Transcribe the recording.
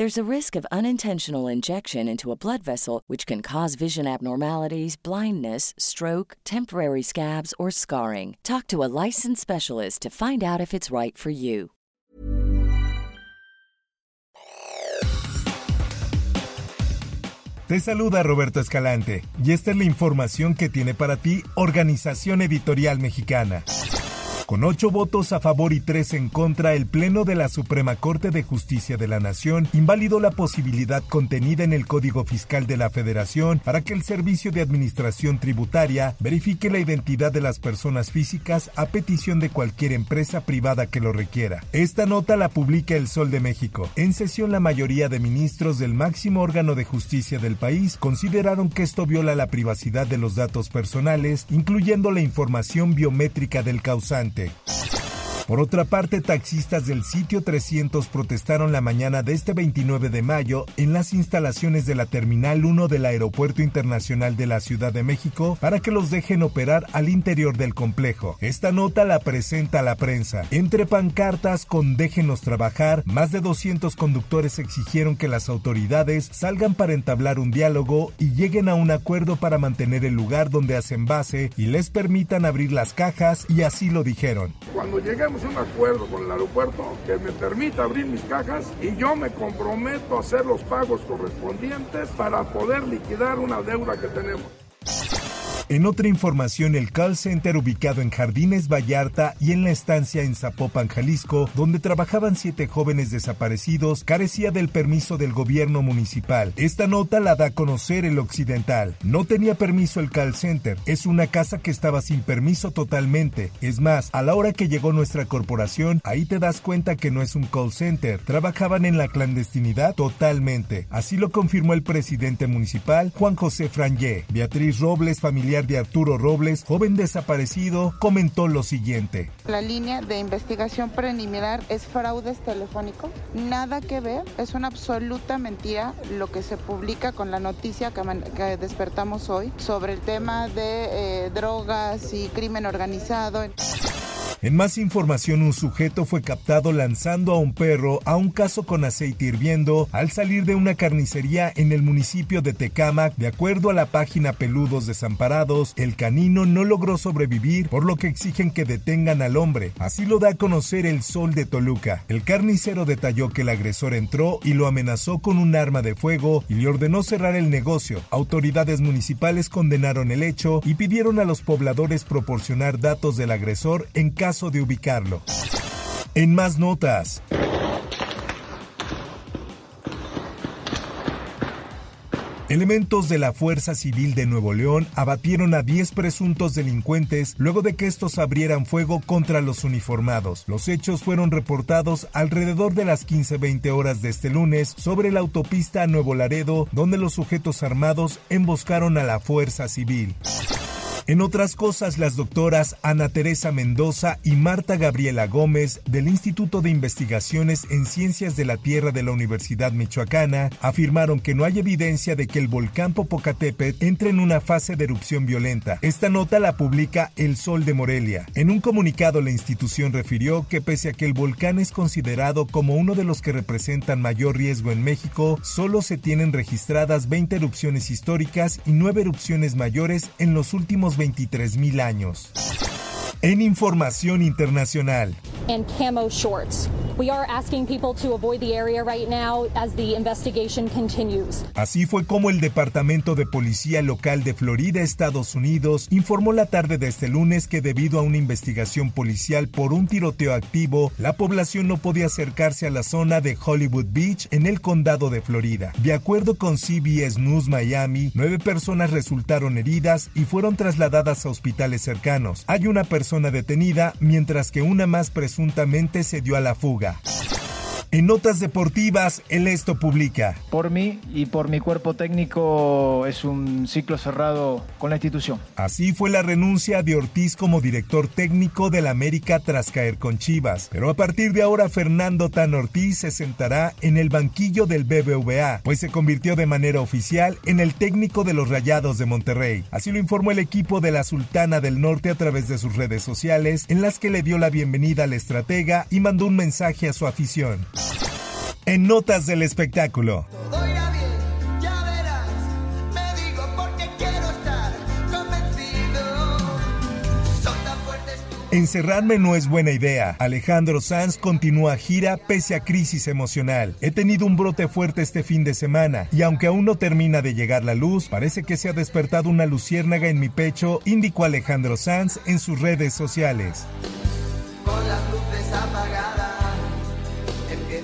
There's a risk of unintentional injection into a blood vessel, which can cause vision abnormalities, blindness, stroke, temporary scabs, or scarring. Talk to a licensed specialist to find out if it's right for you. Te saluda Roberto Escalante y esta es la información que tiene para ti Organización Editorial Mexicana. Con ocho votos a favor y tres en contra, el Pleno de la Suprema Corte de Justicia de la Nación invalidó la posibilidad contenida en el Código Fiscal de la Federación para que el Servicio de Administración Tributaria verifique la identidad de las personas físicas a petición de cualquier empresa privada que lo requiera. Esta nota la publica El Sol de México. En sesión, la mayoría de ministros del máximo órgano de justicia del país consideraron que esto viola la privacidad de los datos personales, incluyendo la información biométrica del causante. Okay. Por otra parte, taxistas del sitio 300 protestaron la mañana de este 29 de mayo en las instalaciones de la Terminal 1 del Aeropuerto Internacional de la Ciudad de México para que los dejen operar al interior del complejo. Esta nota la presenta la prensa. Entre pancartas con déjenos trabajar, más de 200 conductores exigieron que las autoridades salgan para entablar un diálogo y lleguen a un acuerdo para mantener el lugar donde hacen base y les permitan abrir las cajas y así lo dijeron. Cuando un acuerdo con el aeropuerto que me permita abrir mis cajas y yo me comprometo a hacer los pagos correspondientes para poder liquidar una deuda que tenemos. En otra información, el call center ubicado en Jardines Vallarta y en la estancia en Zapopan, Jalisco, donde trabajaban siete jóvenes desaparecidos, carecía del permiso del gobierno municipal. Esta nota la da a conocer el Occidental. No tenía permiso el call center. Es una casa que estaba sin permiso totalmente. Es más, a la hora que llegó nuestra corporación, ahí te das cuenta que no es un call center. Trabajaban en la clandestinidad totalmente. Así lo confirmó el presidente municipal, Juan José Frangé. Beatriz Robles, familiar de Arturo Robles, joven desaparecido, comentó lo siguiente. La línea de investigación preliminar es fraudes telefónico. Nada que ver, es una absoluta mentira lo que se publica con la noticia que, que despertamos hoy sobre el tema de eh, drogas y crimen organizado. En más información, un sujeto fue captado lanzando a un perro a un caso con aceite hirviendo al salir de una carnicería en el municipio de Tecámac. De acuerdo a la página Peludos Desamparados, el canino no logró sobrevivir, por lo que exigen que detengan al hombre. Así lo da a conocer el Sol de Toluca. El carnicero detalló que el agresor entró y lo amenazó con un arma de fuego y le ordenó cerrar el negocio. Autoridades municipales condenaron el hecho y pidieron a los pobladores proporcionar datos del agresor en caso de ubicarlo. En más notas. Elementos de la Fuerza Civil de Nuevo León abatieron a 10 presuntos delincuentes luego de que estos abrieran fuego contra los uniformados. Los hechos fueron reportados alrededor de las 15-20 horas de este lunes sobre la autopista Nuevo Laredo, donde los sujetos armados emboscaron a la Fuerza Civil. En otras cosas, las doctoras Ana Teresa Mendoza y Marta Gabriela Gómez del Instituto de Investigaciones en Ciencias de la Tierra de la Universidad Michoacana afirmaron que no hay evidencia de que el volcán Popocatépetl entre en una fase de erupción violenta. Esta nota la publica El Sol de Morelia. En un comunicado la institución refirió que pese a que el volcán es considerado como uno de los que representan mayor riesgo en México, solo se tienen registradas 20 erupciones históricas y 9 erupciones mayores en los últimos 23 mil años. En información internacional. We are asking people to avoid the area right now as the investigation continues. Así fue como el Departamento de Policía Local de Florida, Estados Unidos, informó la tarde de este lunes que debido a una investigación policial por un tiroteo activo, la población no podía acercarse a la zona de Hollywood Beach en el condado de Florida. De acuerdo con CBS News Miami, nueve personas resultaron heridas y fueron trasladadas a hospitales cercanos. Hay una persona detenida, mientras que una más presuntamente se dio a la fuga. dia. En notas deportivas, el Esto publica. Por mí y por mi cuerpo técnico es un ciclo cerrado con la institución. Así fue la renuncia de Ortiz como director técnico del América tras caer con Chivas. Pero a partir de ahora Fernando Tan Ortiz se sentará en el banquillo del BBVA, pues se convirtió de manera oficial en el técnico de los Rayados de Monterrey. Así lo informó el equipo de la Sultana del Norte a través de sus redes sociales, en las que le dio la bienvenida al estratega y mandó un mensaje a su afición. En notas del espectáculo. Encerrarme no es buena idea. Alejandro Sanz continúa gira pese a crisis emocional. He tenido un brote fuerte este fin de semana y aunque aún no termina de llegar la luz, parece que se ha despertado una luciérnaga en mi pecho, indicó Alejandro Sanz en sus redes sociales.